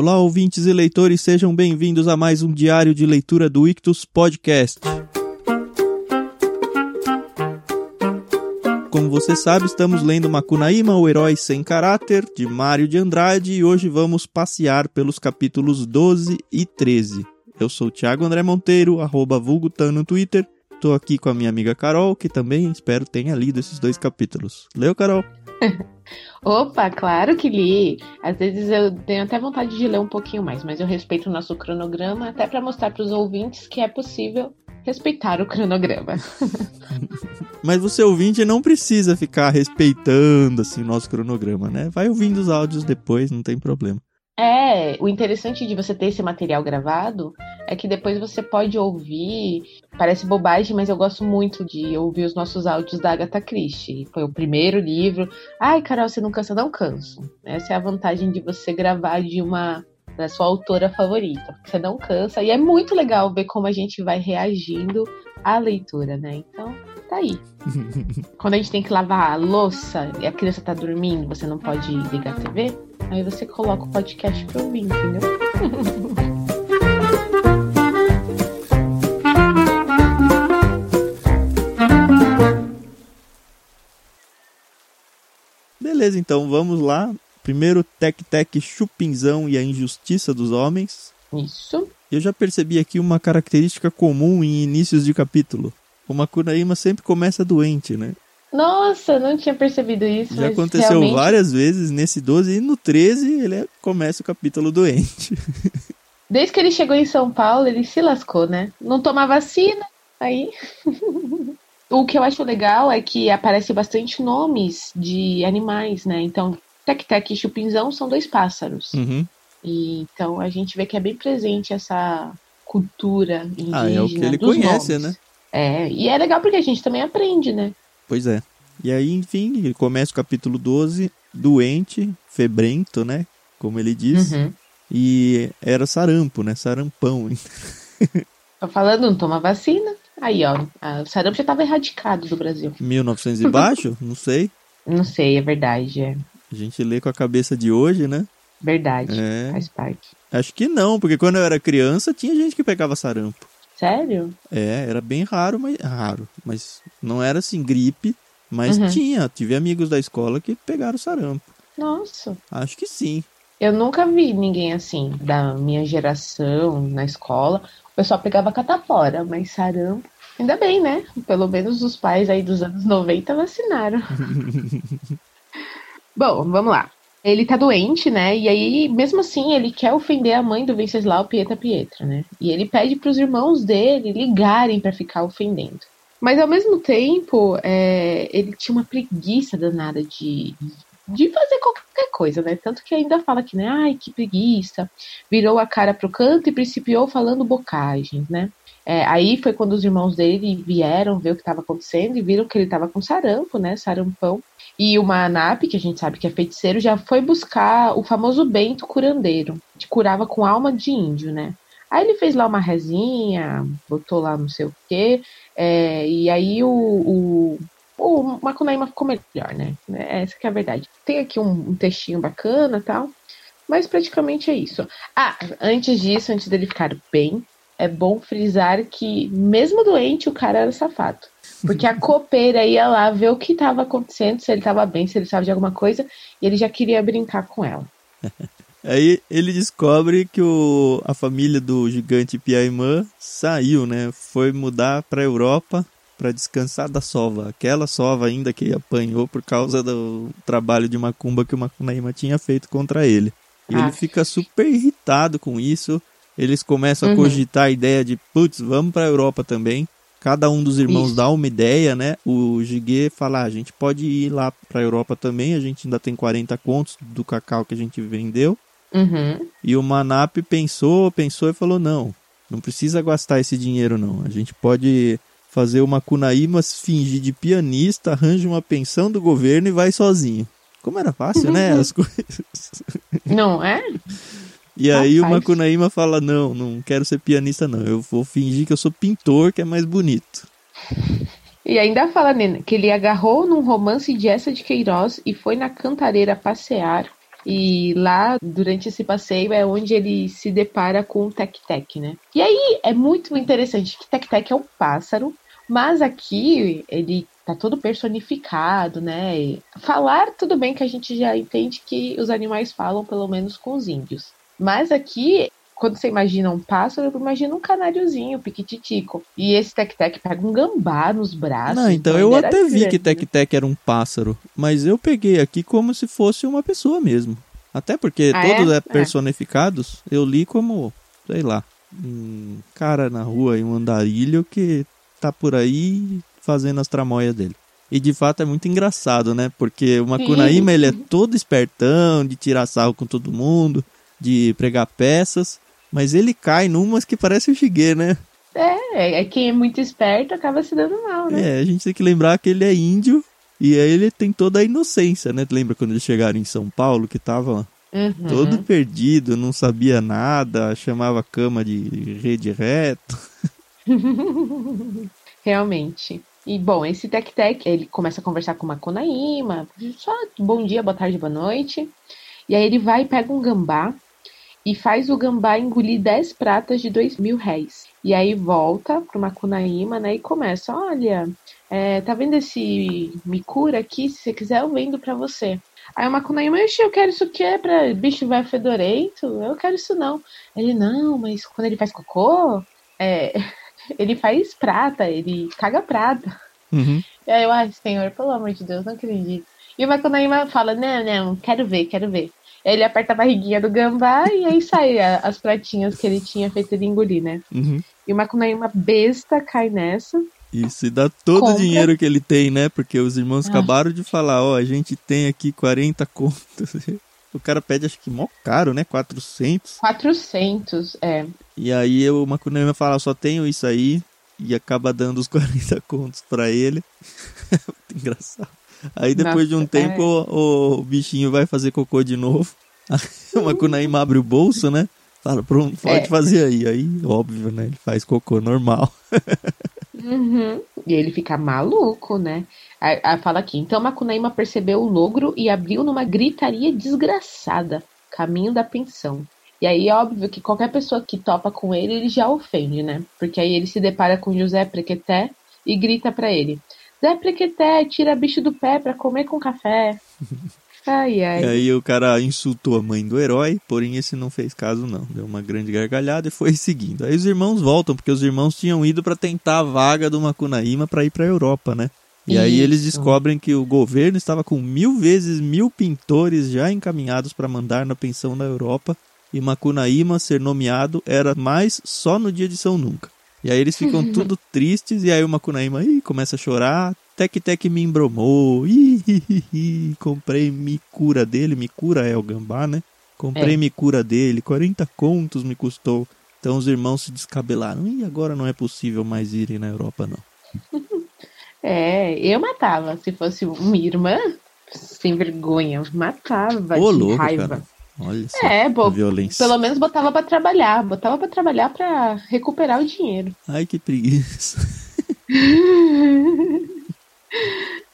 Olá, ouvintes e leitores, sejam bem-vindos a mais um diário de leitura do Ictus Podcast. Como você sabe, estamos lendo Macunaíma, o Herói Sem Caráter, de Mário de Andrade, e hoje vamos passear pelos capítulos 12 e 13. Eu sou o Thiago André Monteiro, arroba vulgutan no Twitter. Estou aqui com a minha amiga Carol, que também espero tenha lido esses dois capítulos. Leu, Carol? Opa, claro que li. Às vezes eu tenho até vontade de ler um pouquinho mais, mas eu respeito o nosso cronograma até para mostrar para os ouvintes que é possível respeitar o cronograma. mas você ouvinte não precisa ficar respeitando assim o nosso cronograma, né? Vai ouvindo os áudios depois, não tem problema. É, o interessante de você ter esse material gravado é que depois você pode ouvir. Parece bobagem, mas eu gosto muito de ouvir os nossos áudios da Agatha Christie. Foi o primeiro livro. Ai, Carol, você não cansa? Não canso. Essa é a vantagem de você gravar de uma da sua autora favorita. Você não cansa. E é muito legal ver como a gente vai reagindo à leitura, né? Então, tá aí. Quando a gente tem que lavar a louça e a criança tá dormindo, você não pode ligar a TV Aí você coloca o podcast pra ouvir, entendeu? Beleza, então vamos lá. Primeiro, Tec Tec Chupinzão e a Injustiça dos Homens. Isso. Eu já percebi aqui uma característica comum em inícios de capítulo. O Makunaíma sempre começa doente, né? Nossa, não tinha percebido isso. Já aconteceu realmente... várias vezes nesse 12 e no 13 ele começa o capítulo doente. Desde que ele chegou em São Paulo, ele se lascou, né? Não toma vacina, aí. O que eu acho legal é que aparece bastante nomes de animais, né? Então, Tec Tec e Chupinzão são dois pássaros. Uhum. E, então a gente vê que é bem presente essa cultura indígena. Ah, é o que ele conhece, nomes. né? É, e é legal porque a gente também aprende, né? Pois é. E aí, enfim, ele começa o capítulo 12, doente, febrento, né? Como ele diz. Uhum. E era sarampo, né? Sarampão. Tô falando, não toma vacina. Aí, ó, o sarampo já estava erradicado do Brasil. 1900 e baixo? não sei. Não sei, é verdade. É. A gente lê com a cabeça de hoje, né? Verdade, é. faz parte. Acho que não, porque quando eu era criança tinha gente que pegava sarampo. Sério? É, era bem raro, mas raro, mas não era assim gripe, mas uhum. tinha, tive amigos da escola que pegaram sarampo. Nossa. Acho que sim. Eu nunca vi ninguém assim da minha geração na escola. Pessoal pegava catapora, mas sarampo. Ainda bem, né? Pelo menos os pais aí dos anos 90 vacinaram. Bom, vamos lá. Ele tá doente, né? E aí, mesmo assim, ele quer ofender a mãe do Venceslau Pieta Pietra, né? E ele pede para os irmãos dele ligarem para ficar ofendendo. Mas ao mesmo tempo, é, ele tinha uma preguiça danada de, de fazer qualquer coisa, né? Tanto que ainda fala que, né? Ai, que preguiça. Virou a cara pro canto e principiou falando bocagens, né? É, aí foi quando os irmãos dele vieram ver o que estava acontecendo e viram que ele estava com sarampo, né? Sarampão. E o Manap, que a gente sabe que é feiticeiro, já foi buscar o famoso Bento curandeiro, que curava com alma de índio, né? Aí ele fez lá uma resinha, botou lá não sei o quê, é, e aí o, o, o Macunaíma ficou melhor, né? Essa que é a verdade. Tem aqui um, um textinho bacana tal, mas praticamente é isso. Ah, antes disso, antes dele ficar bem, é bom frisar que, mesmo doente, o cara era safado. Porque a copeira ia lá ver o que estava acontecendo, se ele estava bem, se ele sabe de alguma coisa, e ele já queria brincar com ela. Aí ele descobre que o, a família do gigante Piaimã saiu, né? Foi mudar para a Europa para descansar da sova. Aquela sova ainda que apanhou por causa do trabalho de macumba que o Macunaíma tinha feito contra ele. E ah. ele fica super irritado com isso. Eles começam uhum. a cogitar a ideia de, putz, vamos para a Europa também. Cada um dos irmãos Isso. dá uma ideia, né? O Gigue fala: ah, a gente pode ir lá para a Europa também, a gente ainda tem 40 contos do cacau que a gente vendeu. Uhum. E o Manap pensou, pensou e falou: não, não precisa gastar esse dinheiro, não. A gente pode fazer uma Cunaíma, fingir de pianista, arranja uma pensão do governo e vai sozinho. Como era fácil, né? As coisas. Não é? E aí o Macunaíma fala: Não, não quero ser pianista, não. Eu vou fingir que eu sou pintor, que é mais bonito. E ainda fala, Nena, que ele agarrou num romance de essa de Queiroz e foi na cantareira passear E lá, durante esse passeio, é onde ele se depara com o Tec-Tec, né? E aí é muito interessante que Tec-Tec é um pássaro, mas aqui ele tá todo personificado, né? E falar, tudo bem que a gente já entende que os animais falam, pelo menos com os índios. Mas aqui quando você imagina um pássaro, imagina um canáriozinho, piquititico. E esse Tec-Tec pega um gambá nos braços. Não, então, eu até vi que Tec-Tec era um pássaro, mas eu peguei aqui como se fosse uma pessoa mesmo. Até porque ah, todos é? é personificados, é. eu li como, sei lá, um cara na rua em um andarilho que tá por aí fazendo as tramóias dele. E de fato é muito engraçado, né? Porque o Macunaíma, ele é todo espertão, de tirar sarro com todo mundo, de pregar peças. Mas ele cai numas que parece o Shigeru, né? É, é quem é muito esperto acaba se dando mal, né? É, a gente tem que lembrar que ele é índio e aí ele tem toda a inocência, né? Lembra quando eles chegaram em São Paulo que tava uhum. todo perdido, não sabia nada, chamava a cama de rede reto. Realmente. E bom, esse Tec Tec, ele começa a conversar com uma Konaíma, só bom dia, boa tarde, boa noite. E aí ele vai e pega um gambá e faz o gambá engolir 10 pratas de 2 mil réis. E aí volta pro Macunaíma, né, e começa, olha, é, tá vendo esse Mikura aqui? Se você quiser, eu vendo pra você. Aí o Macunaíma, eu quero isso que é pra bicho vai fedorento? Eu quero isso não. Ele, não, mas quando ele faz cocô, é, ele faz prata, ele caga prata. Uhum. E aí eu, ai, senhor, pelo amor de Deus, não acredito. E o Macunaíma fala, não, não, quero ver, quero ver. Ele aperta a barriguinha do gambá e aí sai as pratinhas que ele tinha feito ele engolir, né? Uhum. E uma uma besta cai nessa. Isso, e dá todo o dinheiro que ele tem, né? Porque os irmãos ah. acabaram de falar, ó, a gente tem aqui 40 contos. O cara pede, acho que mó caro, né? 400. 400, é. E aí o Macunaíma fala, só tenho isso aí. E acaba dando os 40 contos para ele. Muito engraçado. Aí depois Nossa, de um tempo é... o, o, bichinho vai fazer cocô de novo. o Macunaíma abre o bolso, né? Fala, pronto, pode é. fazer aí. Aí, óbvio, né? Ele faz cocô normal. uhum. E ele fica maluco, né? Aí, aí fala aqui, então Macunaíma percebeu o logro e abriu numa gritaria desgraçada, caminho da pensão. E aí é óbvio que qualquer pessoa que topa com ele, ele já ofende, né? Porque aí ele se depara com José Prequeté e grita para ele: Zé Prequeté, tira bicho do pé pra comer com café. Ai, ai. E aí o cara insultou a mãe do herói, porém esse não fez caso não. Deu uma grande gargalhada e foi seguindo. Aí os irmãos voltam, porque os irmãos tinham ido para tentar a vaga do Macunaíma para ir pra Europa, né? E Isso. aí eles descobrem que o governo estava com mil vezes mil pintores já encaminhados para mandar na pensão da Europa. E Macunaíma ser nomeado era mais só no dia de São Nunca. E aí eles ficam tudo tristes, e aí o Makunaíma ih, começa a chorar. Tec Tec me embromou. Ih, comprei Mikura dele. Mikura é o gambá, né? Comprei é. Mikura dele. 40 contos me custou. Então os irmãos se descabelaram. E agora não é possível mais irem na Europa, não. É, eu matava. Se fosse minha irmã, sem vergonha, matava Ô, de louco, raiva. Cara. Olha só é, bo... violência. Pelo menos botava para trabalhar. Botava para trabalhar para recuperar o dinheiro. Ai, que preguiça.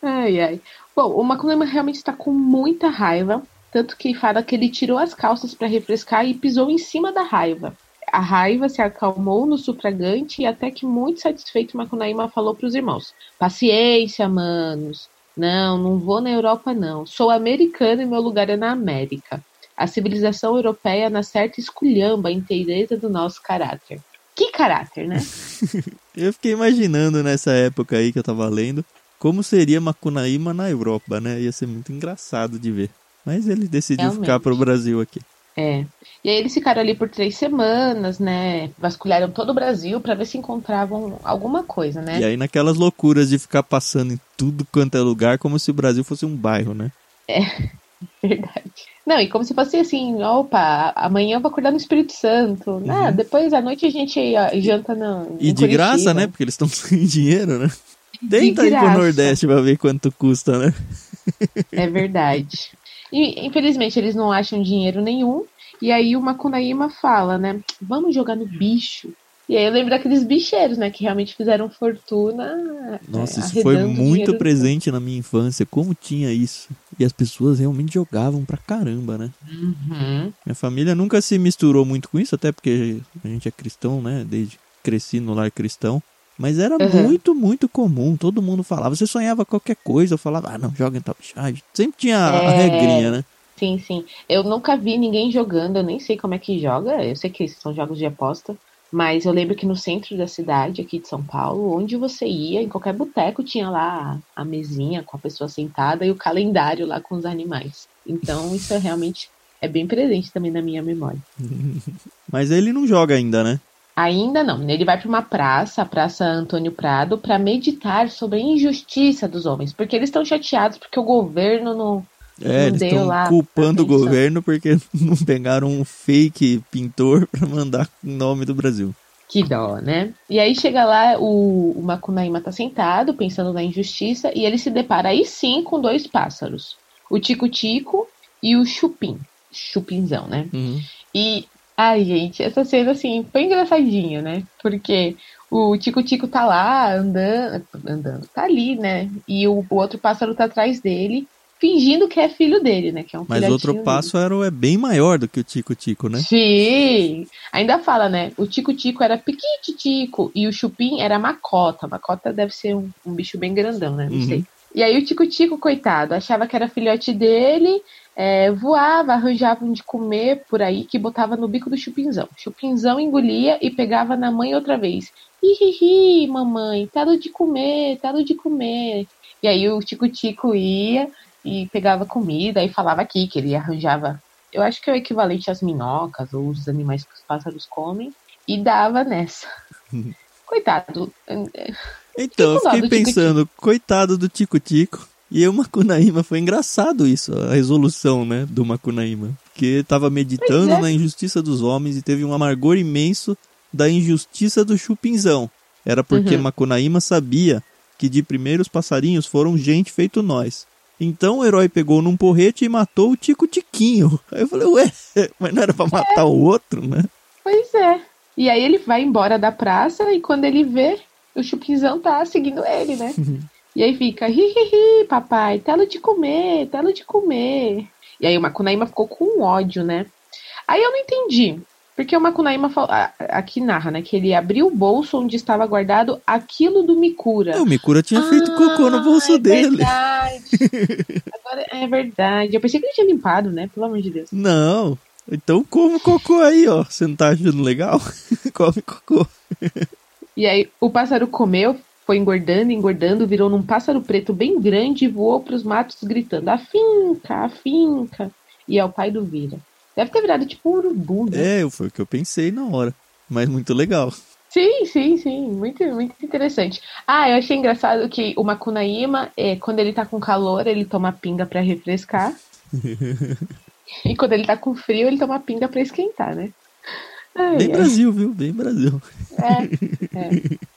ai, ai. Bom, o Maculema realmente está com muita raiva. Tanto que fala que ele tirou as calças para refrescar e pisou em cima da raiva. A raiva se acalmou no sufragante e até que muito satisfeito Macunaíma falou para os irmãos: Paciência, manos. Não, não vou na Europa não. Sou americano e meu lugar é na América. A civilização europeia na certa esculhamba a inteireza do nosso caráter. Que caráter, né? eu fiquei imaginando nessa época aí que eu tava lendo como seria Macunaíma na Europa, né? Ia ser muito engraçado de ver. Mas ele decidiu Realmente. ficar pro Brasil aqui. É. E aí eles ficaram ali por três semanas, né? Vasculharam todo o Brasil para ver se encontravam alguma coisa, né? E aí naquelas loucuras de ficar passando em tudo quanto é lugar, como se o Brasil fosse um bairro, né? É, verdade. Não, e como se fosse assim, opa, amanhã eu vou acordar no Espírito Santo. Uhum. Ah, depois à noite a gente janta no. E de Curitiba. graça, né? Porque eles estão sem dinheiro, né? Tenta ir pro Nordeste pra ver quanto custa, né? É verdade. E infelizmente eles não acham dinheiro nenhum. E aí o Macunaíma fala, né? Vamos jogar no bicho. E aí eu lembro daqueles bicheiros, né? Que realmente fizeram fortuna. Nossa, é, isso foi muito presente na minha infância. Como tinha isso? E as pessoas realmente jogavam pra caramba, né? Uhum. Minha família nunca se misturou muito com isso, até porque a gente é cristão, né? Desde cresci no lar cristão. Mas era Uhum. muito, muito comum. Todo mundo falava. Você sonhava qualquer coisa, eu falava, ah, não, joga em Top Charge. Sempre tinha a É. regrinha, né? Sim, sim. Eu nunca vi ninguém jogando, eu nem sei como é que joga. Eu sei que são jogos de aposta. Mas eu lembro que no centro da cidade, aqui de São Paulo, onde você ia, em qualquer boteco, tinha lá a mesinha com a pessoa sentada e o calendário lá com os animais. Então, isso é realmente é bem presente também na minha memória. Mas ele não joga ainda, né? Ainda não. Ele vai para uma praça, a Praça Antônio Prado, para meditar sobre a injustiça dos homens, porque eles estão chateados porque o governo não É, eles estão culpando o governo porque não pegaram um fake pintor pra mandar em nome do Brasil. Que dó, né? E aí chega lá, o, o Macunaíma tá sentado, pensando na injustiça, e ele se depara aí sim com dois pássaros. O Tico-Tico e o Chupim. Chupinzão, né? Uhum. E, ai, gente, essa cena, assim, foi engraçadinho, né? Porque o Tico-Tico tá lá, andando, andando, tá ali, né? E o, o outro pássaro tá atrás dele, fingindo que é filho dele, né? Que é um Mas outro dele. pássaro é bem maior do que o Tico-Tico, né? Sim! Ainda fala, né? O Tico-Tico era piquititico e o Chupim era macota. Macota deve ser um, um bicho bem grandão, né? Não Uhum. sei. E aí o Tico-Tico, coitado, achava que era filhote dele, é, voava, arranjava um de comer por aí que botava no bico do Chupinzão. Chupinzão engolia e pegava na mãe outra vez. Hihihi, mamãe, tá do de comer, tá do de comer. E aí o Tico-Tico ia e pegava comida e falava aqui que ele arranjava eu acho que é o equivalente às minhocas ou os animais que os pássaros comem, e dava nessa. Coitado. Então, eu Fiquei com dó fiquei do pensando, coitado do Tico-Tico. E o Macunaíma, foi engraçado isso, a resolução, né, do Macunaíma. Porque tava meditando é. na injustiça dos homens e teve um amargor imenso da injustiça do Chupinzão. Era porque Uhum. Macunaíma sabia que de primeiros passarinhos foram gente feito nós. Então o herói pegou num porrete e matou o Tico-Tiquinho. Aí eu falei, ué, mas não era pra matar o outro, né? Pois é. E aí ele vai embora da praça e quando ele vê, o Chupinzão tá seguindo ele, né? E aí fica, hi, hi, hi, papai, telo de comer, telo de comer. E aí o Macunaíma ficou com ódio, né? Aí eu não entendi. Porque o Macunaíma aqui narra, né? Que ele abriu o bolso onde estava guardado aquilo do Mikura. O Mikura tinha feito cocô no bolso é dele. Verdade. Agora é verdade. Eu pensei que ele tinha limpado, né? Pelo amor de Deus. Não. Então come cocô aí, ó. Você não tá achando legal? come cocô. E aí o pássaro comeu, foi engordando, engordando, virou num pássaro preto bem grande e voou pros matos gritando: a finca, a finca. E é o pai do Vira. Deve ter virado tipo um urubu, né? É, foi o que eu pensei na hora. Mas muito legal. Sim, sim, sim. Muito, muito interessante. Ah, eu achei engraçado que o Macunaíma, é, quando ele tá com calor, ele toma pinga pra refrescar. e quando ele tá com frio, ele toma pinga pra esquentar, né? Ai, Bem ai. Brasil, viu? Bem Brasil. É, é.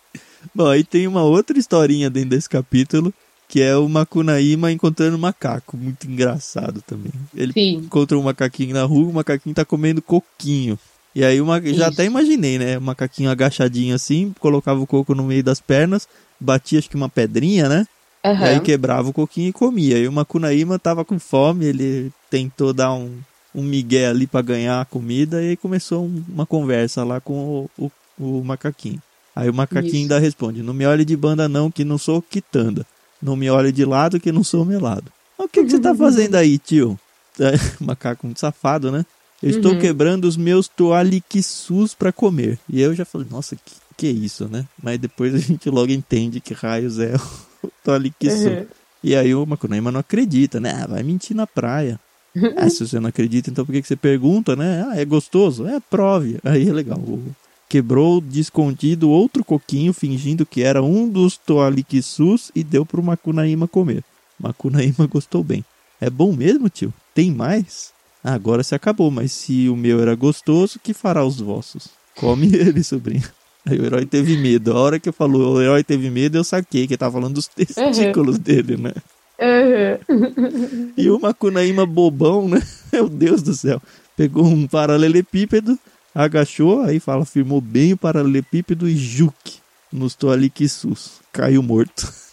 Bom, aí tem uma outra historinha dentro desse capítulo, que é o Macunaíma encontrando um macaco. Muito engraçado também. Ele Sim. encontra um macaquinho na rua, o macaquinho tá comendo coquinho. E aí uma, já até imaginei, né? O macaquinho agachadinho assim, colocava o coco no meio das pernas, batia acho que uma pedrinha, né? E aí quebrava o coquinho e comia. E o Macunaíma tava com fome, ele tentou dar um, um migué ali pra ganhar a comida e aí começou um- uma conversa lá com o, o, o macaquinho. Aí o macaquinho Isso. ainda responde: Não me olhe de banda não, que não sou quitanda. Não me olhe de lado, que não sou melado. O que, que você tá fazendo aí, tio? É, macaco muito safado, né? Eu estou Uhum. quebrando os meus toaliquissus pra comer. E eu já falei, nossa, que, que é isso, né? Mas depois a gente logo entende que raios é o toaliquissu. Uhum. E aí o Macunaíma não acredita, né? Ah, vai mentir na praia. ah, se você não acredita, então por que, que você pergunta, né? Ah, é gostoso? É, prove. Aí é legal. O- Quebrou de escondido outro coquinho, fingindo que era um dos toaliquissus e deu pro Macunaíma comer. Macunaíma gostou bem. É bom mesmo, tio? Tem mais? Ah, agora se acabou, mas se o meu era gostoso, que fará os vossos? Come ele, sobrinho. Aí o herói teve medo. A hora que falou o herói teve medo, eu saquei que ele tava falando dos testículos dele, né? Uhum. E o Macunaíma bobão, né? Meu Deus do céu. Pegou um paralelepípedo, agachou, aí fala, firmou bem o paralelepípedo e juque nos toaliquissus. Caiu morto.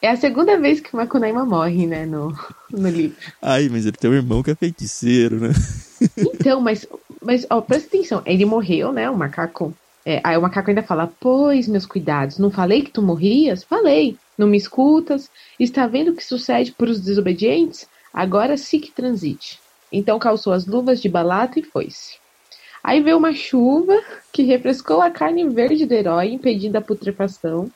É a segunda vez que o Macunaíma morre, né? No, no livro. Ai, mas ele tem um irmão que é feiticeiro, né? Então, mas, mas ó, presta atenção. Ele morreu, né? O macaco. É, aí o macaco ainda fala: Pois, meus cuidados, não falei que tu morrias? Falei. Não me escutas? Está vendo o que sucede por os desobedientes? Agora sim que transite. Então calçou as luvas de balata e foi-se. Aí veio uma chuva que refrescou a carne verde do herói, impedindo a putrefação.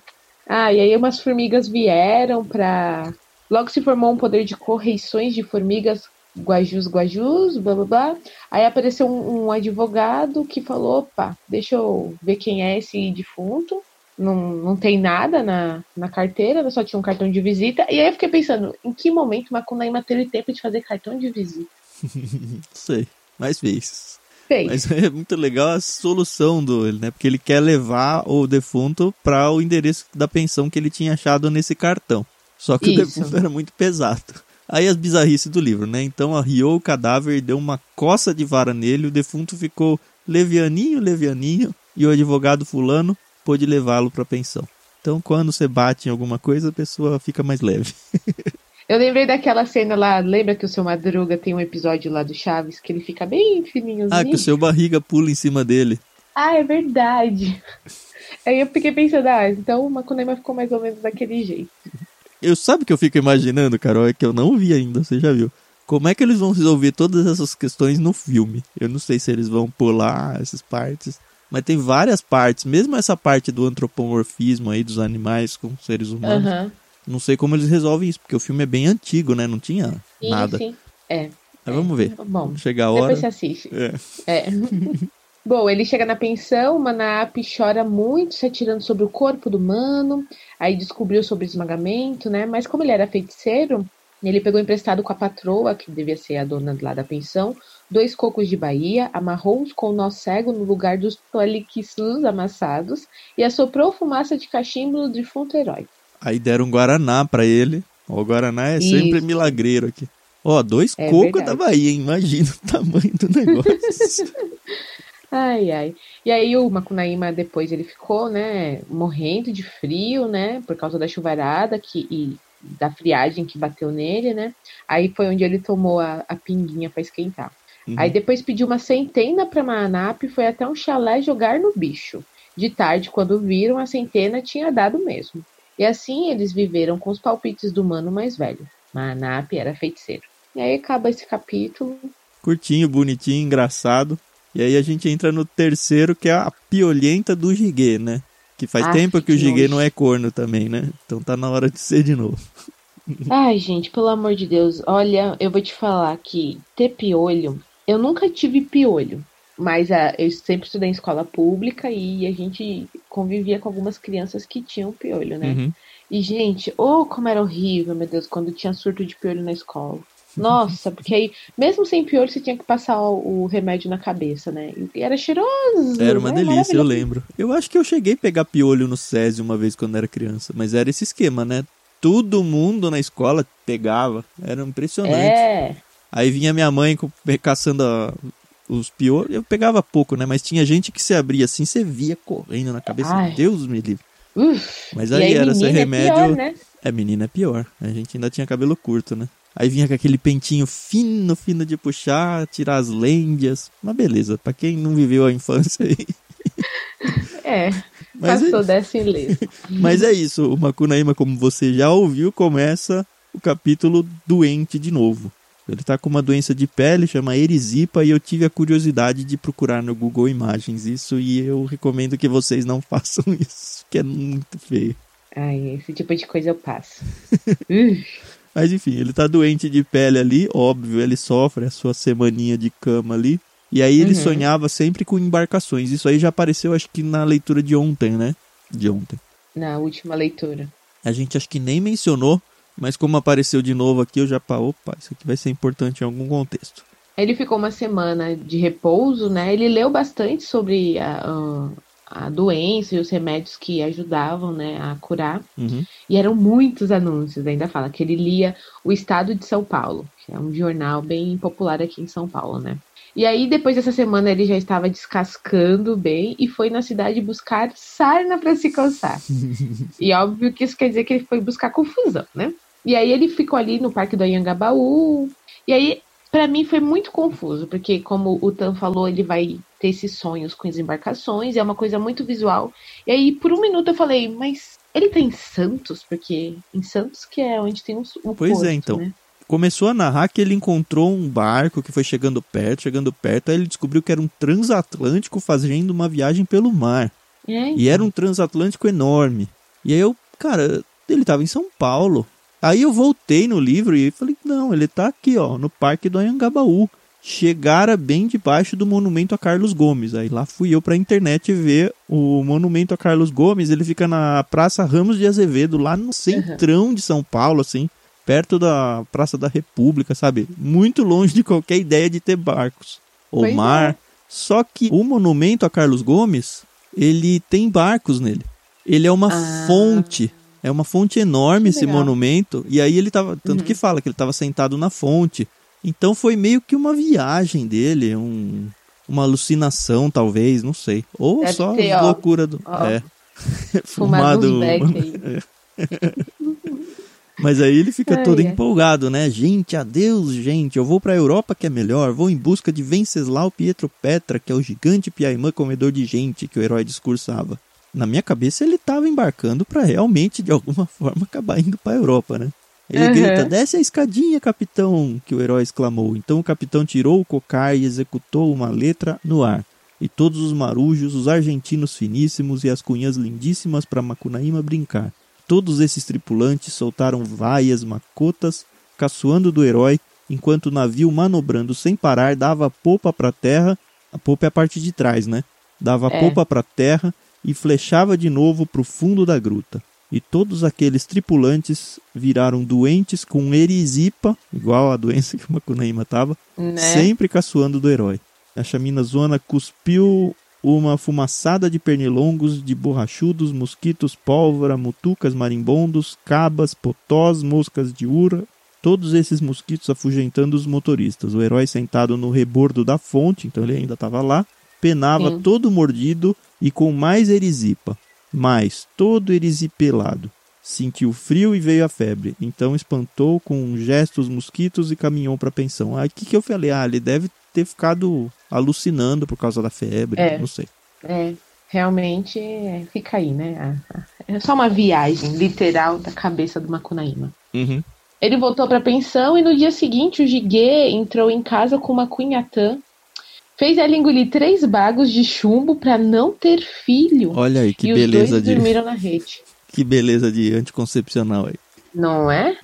Ah, e aí umas formigas vieram para. Logo se formou um poder de correições de formigas guajus, guajus, blá blá blá. Aí apareceu um, um advogado que falou: opa, deixa eu ver quem é esse defunto. Não, não tem nada na, na carteira, só tinha um cartão de visita. E aí eu fiquei pensando, em que momento Macunaíma teve tempo de fazer cartão de visita? Sei, mais vezes. Fez. Mas é muito legal a solução do ele, né? Porque ele quer levar o defunto para o endereço da pensão que ele tinha achado nesse cartão. Só que Isso. o defunto era muito pesado. Aí as bizarrices do livro, né? Então arriou o cadáver e deu uma coça de vara nele, o defunto ficou levianinho, levianinho, e o advogado fulano pôde levá-lo para pensão. Então quando você bate em alguma coisa, a pessoa fica mais leve. Eu lembrei daquela cena lá, lembra que o seu Madruga tem um episódio lá do Chaves que ele fica bem fininhozinho? Ah, que o seu barriga pula em cima dele. Ah, é verdade. Aí eu fiquei pensando, ah, então o Macunaíma ficou mais ou menos daquele jeito. Eu sabe o que eu fico imaginando, Carol, é que eu não vi ainda, você já viu. Como é que eles vão resolver todas essas questões no filme? Eu não sei se eles vão pular essas partes, mas tem várias partes, mesmo essa parte do antropomorfismo aí dos animais com seres humanos. Aham. Não sei como eles resolvem isso, porque o filme é bem antigo, né? Não tinha Sim, nada. sim. É. Mas vamos ver. Bom, Quando chegar a hora. depois você assiste. É. É. Bom, ele chega na pensão, Manaap chora muito, se atirando sobre o corpo do mano. Aí descobriu sobre o esmagamento, né? Mas como ele era feiticeiro, ele pegou emprestado com a patroa, que devia ser a dona lá da pensão, dois cocos de Bahia, amarrou-os com o nó cego no lugar dos toliquiçus amassados e assoprou fumaça de cachimbo no defunto herói. Aí deram um Guaraná pra ele. Ó, o Guaraná é sempre Isso. milagreiro aqui. Ó, dois É cocos da Bahia, hein? Imagina o tamanho do negócio. Ai, ai. E aí o Macunaíma depois ele ficou, né, morrendo de frio, né, por causa da chuvarada que, e da friagem que bateu nele, né. Aí foi onde ele tomou a, a pinguinha para esquentar. Uhum. Aí depois pediu uma centena para Manap e foi até um chalé jogar no bicho. De tarde, quando viram, a centena tinha dado mesmo. E assim eles viveram com os palpites do mano mais velho. Manap era feiticeiro. E aí acaba esse capítulo. Curtinho, bonitinho, engraçado. E aí a gente entra no terceiro, que é a piolhenta do Giguê, né? Que faz Ah, tempo que que o Giguê nojo. não é corno também, né? Então tá na hora de ser de novo. Ai, gente, pelo amor de Deus, olha, eu vou te falar que ter piolho, eu nunca tive piolho, mas ah, eu sempre estudei em escola pública e a gente convivia com algumas crianças que tinham piolho, né? Uhum. E, gente, oh, como era horrível, meu Deus, quando tinha surto de piolho na escola. Nossa, porque aí, mesmo sem piolho, você tinha que passar o, o remédio na cabeça, né? E era cheiroso. Era uma né? delícia, eu lembro. Eu acho que eu cheguei a pegar piolho no SESI uma vez quando era criança, mas era esse esquema, né? Todo mundo na escola pegava, era impressionante. É, Aí vinha minha mãe caçando a- os piolhos, eu pegava pouco, né? Mas tinha gente que se abria assim, você via correndo na cabeça, Ai. Deus me livre. Uf, Mas e aí era menina é remédio. pior, né? É, menina é pior. A gente ainda tinha cabelo curto, né? Aí vinha com aquele pentinho fino, fino de puxar, tirar as lêndias. Uma beleza, pra quem não viveu a infância aí. É, Mas passou é, dessa ilesa. mas é isso, o Macunaíma, como você já ouviu, começa o capítulo doente de novo. Ele tá com uma doença de pele, chama erisipa, e eu tive a curiosidade de procurar no Google Imagens isso, e eu recomendo que vocês não façam isso, que é muito feio. Ai, esse tipo de coisa eu passo. Mas enfim, ele tá doente de pele ali, óbvio, ele sofre a sua semaninha de cama ali. E aí ele Uhum. sonhava sempre com embarcações. Isso aí já apareceu, acho que na leitura de ontem, né? De ontem. na última leitura. A gente acho que nem mencionou, mas como apareceu de novo aqui, eu já pa, opa, isso aqui vai ser importante em algum contexto. Ele ficou uma semana de repouso, né? Ele leu bastante sobre a, a, doença e os remédios que ajudavam, né, a curar. Uhum. E eram muitos anúncios, ainda fala que ele lia o Estado de São Paulo, que é um jornal bem popular aqui em São Paulo, né? E aí, depois dessa semana, ele já estava descascando bem e foi na cidade buscar sarna para se coçar. e óbvio que isso quer dizer que ele foi buscar confusão, né? E aí ele ficou ali no Parque do Anhangabaú. E aí, para mim, foi muito confuso, porque como o Tan falou, ele vai ter esses sonhos com as embarcações, é uma coisa muito visual. E aí, por um minuto, eu falei, mas ele tá em Santos? Porque em Santos que é onde tem o Pois porto, é, então. né? Começou a narrar que ele encontrou um barco que foi chegando perto, chegando perto, aí ele descobriu que era um transatlântico fazendo uma viagem pelo mar. É, E era um transatlântico enorme. E aí eu, cara, ele tava em São Paulo. Aí eu voltei no livro e falei, não, ele tá aqui, ó, no Parque do Anhangabaú. Chegara bem debaixo do monumento a Carlos Gomes. Aí lá fui eu pra internet ver o monumento a Carlos Gomes. Ele fica na Praça Ramos de Azevedo, lá no centrão de São Paulo, assim, perto da Praça da República, sabe? Muito longe de qualquer ideia de ter barcos ou Pois mar. é. Só que o monumento a Carlos Gomes, ele tem barcos nele. Ele é uma Ah. fonte. É uma fonte enorme esse. Uhum. monumento. E aí ele tava. Tanto que fala que ele tava sentado na fonte. Então foi meio que uma viagem dele, um, uma alucinação, talvez, não sei. Ou Deve só ter, ó, loucuras do. ó, é. Fumado aí. Mas aí ele fica Ai, todo ai. empolgado, né? Gente, adeus, gente. Eu vou pra Europa que é melhor. Vou em busca de Venceslau Pietro Petra, que é o gigante Piaimã comedor de gente que o herói discursava. Na minha cabeça ele tava embarcando pra realmente, de alguma forma, acabar indo pra Europa, né? Ele Aham. grita, desce a escadinha, capitão, que o herói exclamou. Então o capitão tirou o cocar e executou uma letra no ar. E todos os marujos, os argentinos finíssimos e as cunhas lindíssimas para Macunaíma brincar. Todos esses tripulantes soltaram vaias macotas, caçoando do herói, enquanto o navio manobrando sem parar dava popa para terra, a popa é a parte de trás, né? Dava É. popa para terra e flechava de novo para o fundo da gruta. E todos aqueles tripulantes viraram doentes com erisipa, igual a doença que o Macunaíma tava, Né? sempre caçoando do herói. A chamina zona cuspiu uma fumaçada de pernilongos, de borrachudos, mosquitos, pólvora, mutucas, marimbondos, cabas, potós, moscas de ura, todos esses mosquitos afugentando os motoristas. O herói sentado no rebordo da fonte, então ele ainda estava lá, penava Sim. todo mordido e com mais erisipa, mais todo erisipelado. Sentiu frio e veio a febre. Então espantou com um gesto os mosquitos e caminhou para a pensão. Aí o que, que eu falei? Ah, ele deve ter ficado alucinando por causa da febre. É. Não sei. É, realmente é, fica aí, né? É só uma viagem literal da cabeça do Macunaíma. Uhum. Ele voltou para a pensão e no dia seguinte o Jiguê entrou em casa com uma cunhatã. Fez ela engolir três bagos de chumbo para não ter filho. Olha aí que e beleza os dois de dormiram na rede. que beleza de anticoncepcional aí. Não é?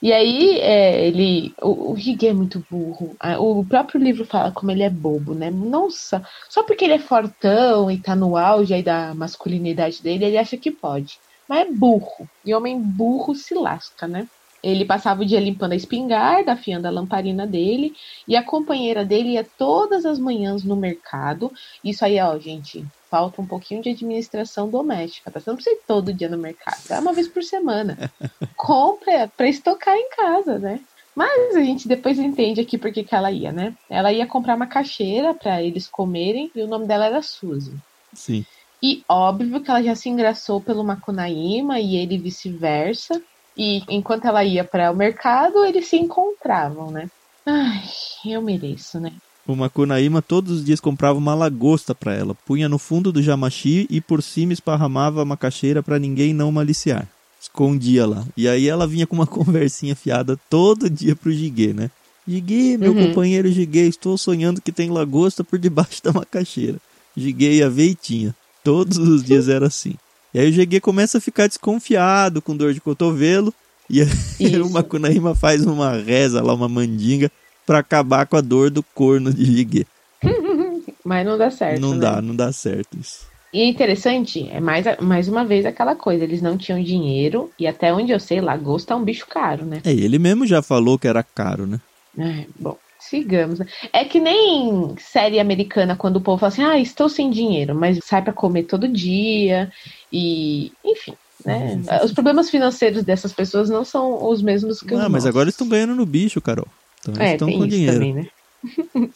E aí, é, ele. O, o Jiguê é muito burro. O próprio livro fala como ele é bobo, né? Nossa, só porque ele é fortão e tá no auge aí da masculinidade dele, ele acha que pode. Mas é burro. E homem burro se lasca, né? Ele passava o dia limpando a espingarda, afiando a lamparina dele, e a companheira dele ia todas as manhãs no mercado. Isso aí, ó, gente, falta um pouquinho de administração doméstica, tá? Você não precisa ir todo dia no mercado, vai uma vez por semana. Compra pra estocar em casa, né? Mas a gente depois entende aqui por que ela ia, né? Ela ia comprar uma caixeira pra eles comerem e o nome dela era Suzy. Sim. E óbvio que ela já se engraçou pelo Macunaíma e ele vice-versa. E enquanto ela ia para o mercado, eles se encontravam, né? Ai, eu mereço, né? O Macunaíma todos os dias comprava uma lagosta para ela, punha no fundo do jamaxi e por cima esparramava a macaxeira para ninguém não maliciar. Escondia lá. E aí ela vinha com uma conversinha fiada todo dia pro Giguê, né? Giguê, meu Uhum. companheiro Giguê, estou sonhando que tem lagosta por debaixo da macaxeira. Giguê ia ver e tinha. Todos os dias era assim. E aí o Giguê começa a ficar desconfiado, com dor de cotovelo, e o Isso. Macunaíma faz uma reza lá, uma mandinga, para acabar com a dor do corno de Giguê. Mas não dá certo. não né? dá, não dá certo isso. E é interessante, é mais, mais uma vez aquela coisa, eles não tinham dinheiro, e até onde eu sei, lagosta é um bicho caro, né? É, ele mesmo já falou que era caro, né? Ai, bom, sigamos. né? É que nem série americana, quando o povo fala assim, ah, estou sem dinheiro, mas sai pra comer todo dia, e enfim, né? Os problemas financeiros dessas pessoas não são os mesmos que os Ah, mas agora estão ganhando no bicho, Carol. Então É, estão com dinheiro. também, né?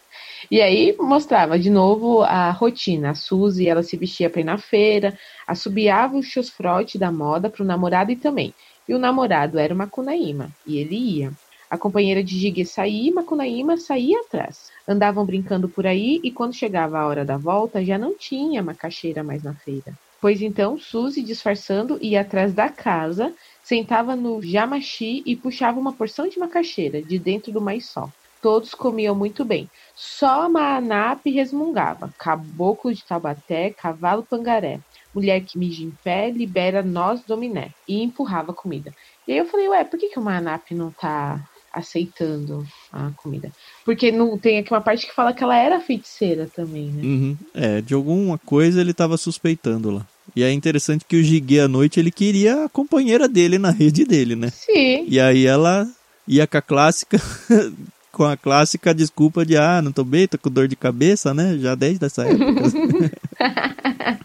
e aí mostrava de novo a rotina. A Suzy, ela se vestia pra ir na feira, assobiava o chosfrote da moda pro namorado e também e o namorado era o Macunaíma, e ele ia. A companheira de Jiguê saía e Macunaíma saía atrás. Andavam brincando por aí e quando chegava a hora da volta já não tinha macaxeira mais na feira. Pois então Suzy, disfarçando, ia atrás da casa, sentava no jamaxi e puxava uma porção de macaxeira de dentro do maiçó. Todos comiam muito bem. Só Maanape resmungava. Caboclo de Taubaté, cavalo pangaré. Mulher que mija em pé, libera nós dominé. E empurrava comida. E aí eu falei, ué, por que, que o Maanape não tá aceitando a comida. Porque não tem aqui uma parte que fala que ela era feiticeira também, né? Uhum. É, de alguma coisa ele tava suspeitando lá. E é interessante que o Giguê à noite ele queria a companheira dele na rede dele, né? Sim. E aí ela ia com a clássica, com a clássica desculpa de ah, não tô bem, tô com dor de cabeça, né? Já desde essa época.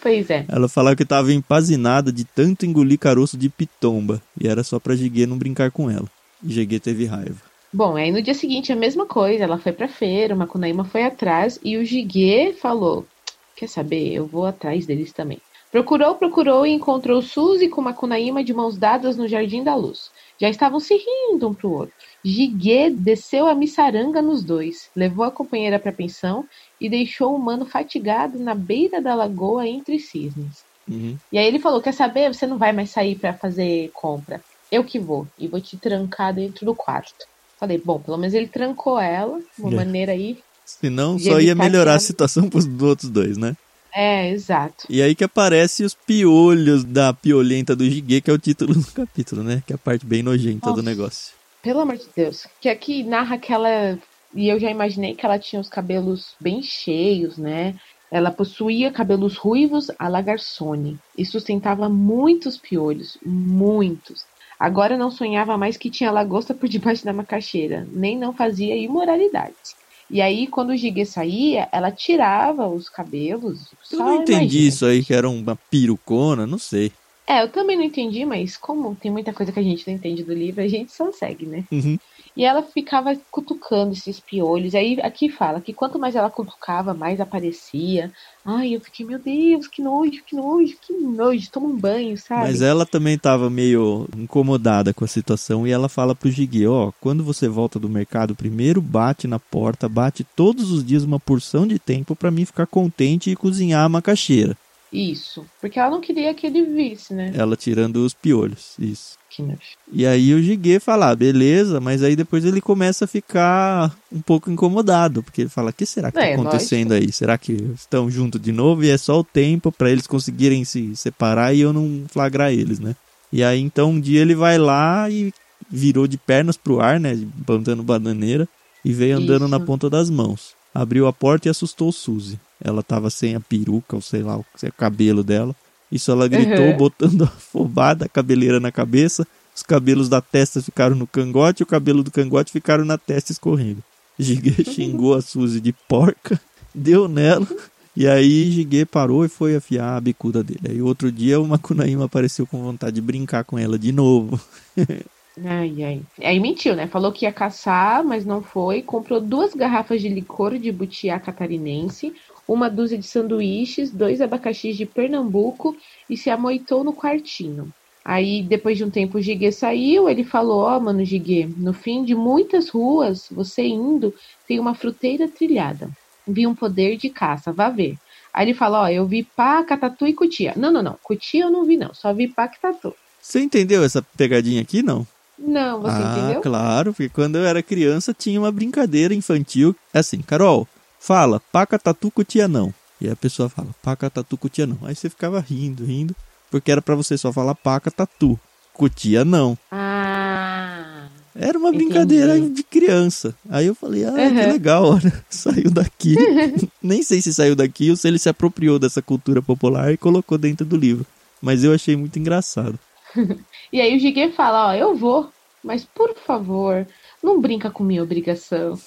pois é. Ela falava que tava empazinada de tanto engolir caroço de pitomba. E era só pra Giguê não brincar com ela. GG teve raiva. Bom, aí no dia seguinte a mesma coisa, ela foi pra feira, o Macunaíma foi atrás e o Giguê falou: Quer saber? Eu vou atrás deles também. Procurou, procurou e encontrou Suzy com Macunaíma de mãos dadas no Jardim da Luz. Já estavam se rindo um pro outro. Giguê desceu a miçaranga nos dois, levou a companheira para a pensão e deixou o mano fatigado na beira da lagoa entre cisnes. Uhum. E aí ele falou: Quer saber? Você não vai mais sair para fazer compra eu que vou e vou te trancar dentro do quarto. Falei, bom, pelo menos ele trancou ela, uma é. maneira aí. Senão só ia melhorar ela... a situação pros outros dois, né? É, exato. E aí que aparece os piolhos da piolenta do Giguê, que é o título do capítulo, né? Que é a parte bem nojenta Nossa, do negócio. Pelo amor de Deus. Que aqui narra que ela. E eu já imaginei que ela tinha os cabelos bem cheios, né? Ela possuía cabelos ruivos a la Garçone e sustentava muitos piolhos, muitos. Agora não sonhava mais que tinha lagosta por debaixo da macaxeira, nem não fazia imoralidades. E aí, quando o Gigue saía, ela tirava os cabelos. Eu não entendi imagina. isso aí, que era uma pirucona, não sei. É, eu também não entendi, mas como tem muita coisa que a gente não entende do livro, a gente só segue, né? Uhum. E ela ficava cutucando esses piolhos. Aí aqui fala que quanto mais ela cutucava, mais aparecia. Ai, eu fiquei, meu Deus, que nojo, que nojo, que nojo, toma um banho, sabe? Mas ela também estava meio incomodada com a situação e ela fala pro Gigui, ó, quando você volta do mercado, primeiro bate na porta, bate todos os dias uma porção de tempo para mim ficar contente e cozinhar a macaxeira. Isso, porque ela não queria que ele visse, né? Ela tirando os piolhos, isso. Que nojo. E aí o Giguê fala, ah, beleza, mas aí depois ele começa a ficar um pouco incomodado, porque ele fala, o que será que tá é, tá acontecendo aí? Será que estão juntos de novo e é só o tempo para eles conseguirem se separar e eu não flagrar eles, né? E aí então um dia ele vai lá e virou de pernas pro ar, né, plantando bananeira e veio andando Isso. na ponta das mãos. Abriu a porta e assustou Suzy. Ela tava sem a peruca, ou sei lá, o cabelo dela. Isso ela gritou, uhum. botando a fobada, a cabeleira na cabeça. Os cabelos da testa ficaram no cangote, o cabelo do cangote ficaram na testa escorrendo. Giguê xingou a Suzy de porca, deu nela. E aí Giguê parou e foi afiar a bicuda dele. Aí outro dia o Macunaíma apareceu com vontade de brincar com ela de novo. Ai, ai. Aí mentiu, né? Falou que ia caçar, mas não foi. Comprou duas garrafas de licor de butiá catarinense, uma dúzia de sanduíches, dois abacaxis de Pernambuco e se amoitou no quartinho. Aí, depois de um tempo, o Giguê saiu. Ele falou: Ó, oh, mano, Giguê, no fim de muitas ruas, você indo, tem uma fruteira trilhada. Vi um poder de caça, vá ver. Aí ele falou: Ó, oh, eu vi pá, catatu e cutia. Não, não, não. Cutia eu não vi, não. Só vi pá, catatu. Você entendeu essa pegadinha aqui, não? Não, você ah, entendeu? claro, porque quando eu era criança tinha uma brincadeira infantil. É assim, Carol, fala, paca tatu cutia não. E a pessoa fala, paca tatu cutia não. Aí você ficava rindo, rindo, porque era para você só falar paca tatu, cutia não. Ah. Era uma entendi. brincadeira de criança. Aí eu falei, ah, uhum. que legal, olha, saiu daqui. Nem sei se saiu daqui ou se ele se apropriou dessa cultura popular e colocou dentro do livro. Mas eu achei muito engraçado. e aí o Giguê fala, ó, eu vou, mas por favor, não brinca com minha obrigação.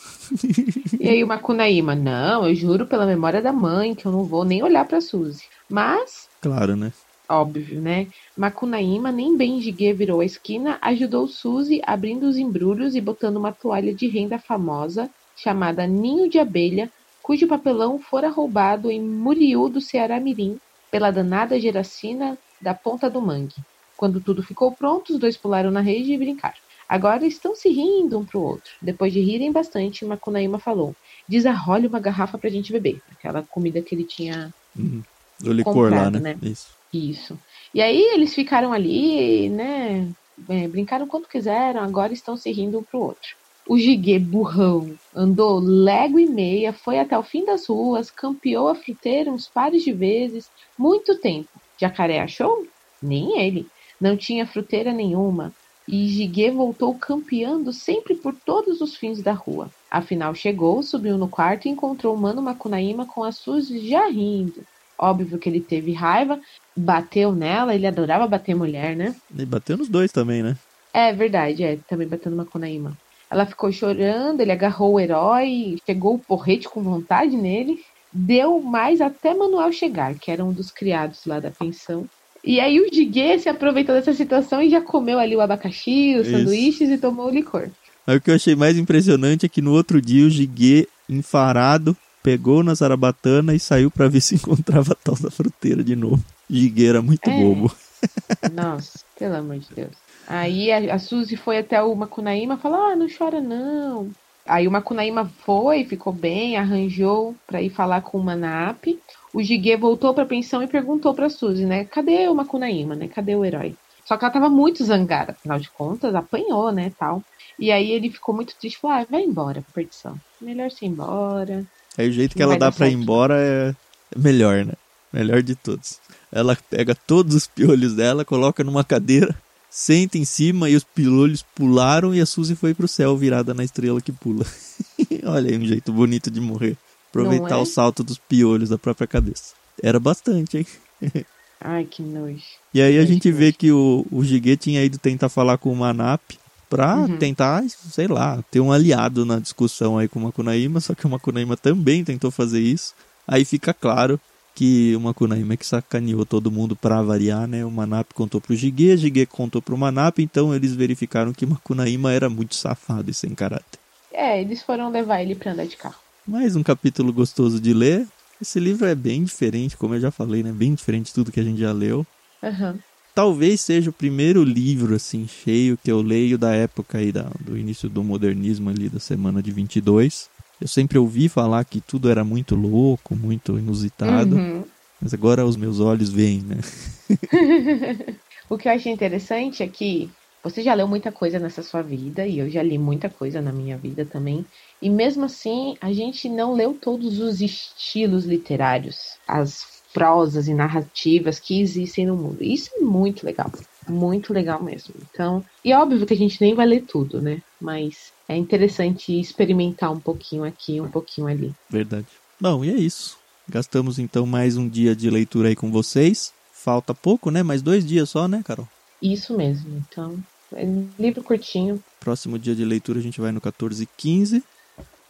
e aí o Macunaíma, não, eu juro pela memória da mãe que eu não vou nem olhar pra Suzy. Mas... Claro, né? Óbvio, né? Macunaíma, nem bem Giguê virou a esquina, ajudou Suzy abrindo os embrulhos e botando uma toalha de renda famosa, chamada Ninho de Abelha, cujo papelão fora roubado em Muriú do Ceará Mirim, pela danada Geracina da Ponta do Mangue. Quando tudo ficou pronto, os dois pularam na rede e brincaram. Agora estão se rindo um pro outro. Depois de rirem bastante, Macunaíma falou: Desarrole uma garrafa pra gente beber. Aquela comida que ele tinha. Uhum. Do licor lá, né? né? Isso. Isso. E aí eles ficaram ali, né? É, brincaram quanto quiseram, agora estão se rindo um pro outro. O Giguê burrão andou légua e meia, foi até o fim das ruas, campeou a fruteira uns pares de vezes, muito tempo. Jacaré achou? Nem ele. Não tinha fruteira nenhuma. E Giguê voltou campeando sempre por todos os fins da rua. Afinal, chegou, subiu no quarto e encontrou o Mano Macunaíma com a Suzy já rindo. Óbvio que ele teve raiva, bateu nela, ele adorava bater mulher, né? E bateu nos dois também, né? É verdade, é, também bateu no Macunaíma. Ela ficou chorando, ele agarrou o herói, chegou o porrete com vontade nele, deu mais até Manuel chegar, que era um dos criados lá da pensão. E aí o Diguê se aproveitou dessa situação e já comeu ali o abacaxi, os Isso. sanduíches e tomou o licor. Mas o que eu achei mais impressionante é que no outro dia o Diguê, enfarado, pegou na zarabatana e saiu para ver se encontrava a tal da fruteira de novo. Diguê era muito é. bobo. Nossa, pelo amor de Deus. Aí a, a Suzy foi até o Macunaíma e falou: Ah, não chora não. Aí o Macunaíma foi, ficou bem, arranjou para ir falar com o Manap. O Jiguê voltou para a pensão e perguntou para Suzy, né? Cadê o Macunaíma, né? Cadê o herói? Só que ela tava muito zangada, afinal de contas, apanhou, né, tal. E aí ele ficou muito triste, falou: "Ah, vai embora, perdição. Melhor se ir embora". Aí o jeito que ela dá para ir embora é melhor, né? Melhor de todos. Ela pega todos os piolhos dela, coloca numa cadeira senta em cima e os pilolhos pularam e a Suzy foi pro céu virada na estrela que pula. Olha aí um jeito bonito de morrer. Aproveitar é? o salto dos piolhos da própria cabeça. Era bastante, hein? Ai, que nojo. E aí a gente vê que o, o Gigue tinha ido tentar falar com o Manap pra uhum. tentar, sei lá, ter um aliado na discussão aí com o Makunaíma, só que o Makunaíma também tentou fazer isso. Aí fica claro que o Makunaíma que sacaneou todo mundo para variar, né? O Manap contou pro Jiguê, Jiguê contou pro Manap, então eles verificaram que o Makunaíma era muito safado e sem caráter. É, eles foram levar ele pra andar de carro. Mais um capítulo gostoso de ler. Esse livro é bem diferente, como eu já falei, né? Bem diferente de tudo que a gente já leu. Uhum. Talvez seja o primeiro livro, assim, cheio que eu leio da época aí, da, do início do modernismo ali, da semana de 22. Eu sempre ouvi falar que tudo era muito louco, muito inusitado, uhum. mas agora os meus olhos veem, né? o que eu achei interessante é que você já leu muita coisa nessa sua vida e eu já li muita coisa na minha vida também. E mesmo assim, a gente não leu todos os estilos literários, as prosas e narrativas que existem no mundo. Isso é muito legal. Muito legal mesmo. Então, e é óbvio que a gente nem vai ler tudo, né? Mas é interessante experimentar um pouquinho aqui, um pouquinho ali. Verdade. Bom, e é isso. Gastamos então mais um dia de leitura aí com vocês. Falta pouco, né? Mais dois dias só, né, Carol? Isso mesmo. Então, é livro curtinho. Próximo dia de leitura a gente vai no 14 e 15.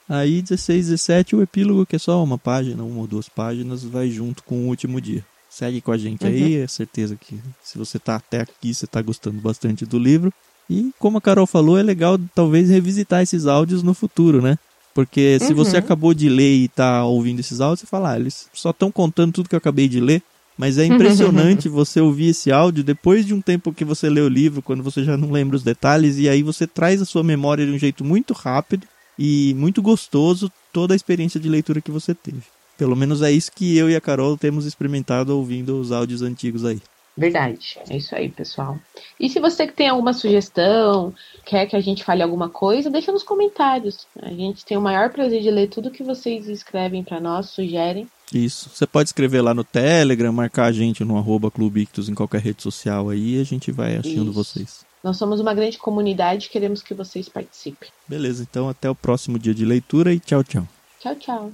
Aí 16 e 17 o epílogo, que é só uma página, uma ou duas páginas, vai junto com o último dia. Segue com a gente uhum. aí, é certeza que se você tá até aqui, você tá gostando bastante do livro. E como a Carol falou, é legal talvez revisitar esses áudios no futuro, né? Porque se uhum. você acabou de ler e tá ouvindo esses áudios, você fala, ah, eles só estão contando tudo que eu acabei de ler. Mas é impressionante você ouvir esse áudio depois de um tempo que você lê o livro, quando você já não lembra os detalhes, e aí você traz a sua memória de um jeito muito rápido e muito gostoso toda a experiência de leitura que você teve. Pelo menos é isso que eu e a Carol temos experimentado ouvindo os áudios antigos aí. Verdade. É isso aí, pessoal. E se você tem alguma sugestão, quer que a gente fale alguma coisa, deixa nos comentários. A gente tem o maior prazer de ler tudo que vocês escrevem para nós, sugerem. Isso. Você pode escrever lá no Telegram, marcar a gente no arroba Clube Ictus em qualquer rede social aí e a gente vai achando Isso. vocês. Nós somos uma grande comunidade queremos que vocês participem. Beleza, então até o próximo dia de leitura e tchau, tchau. Tchau, tchau.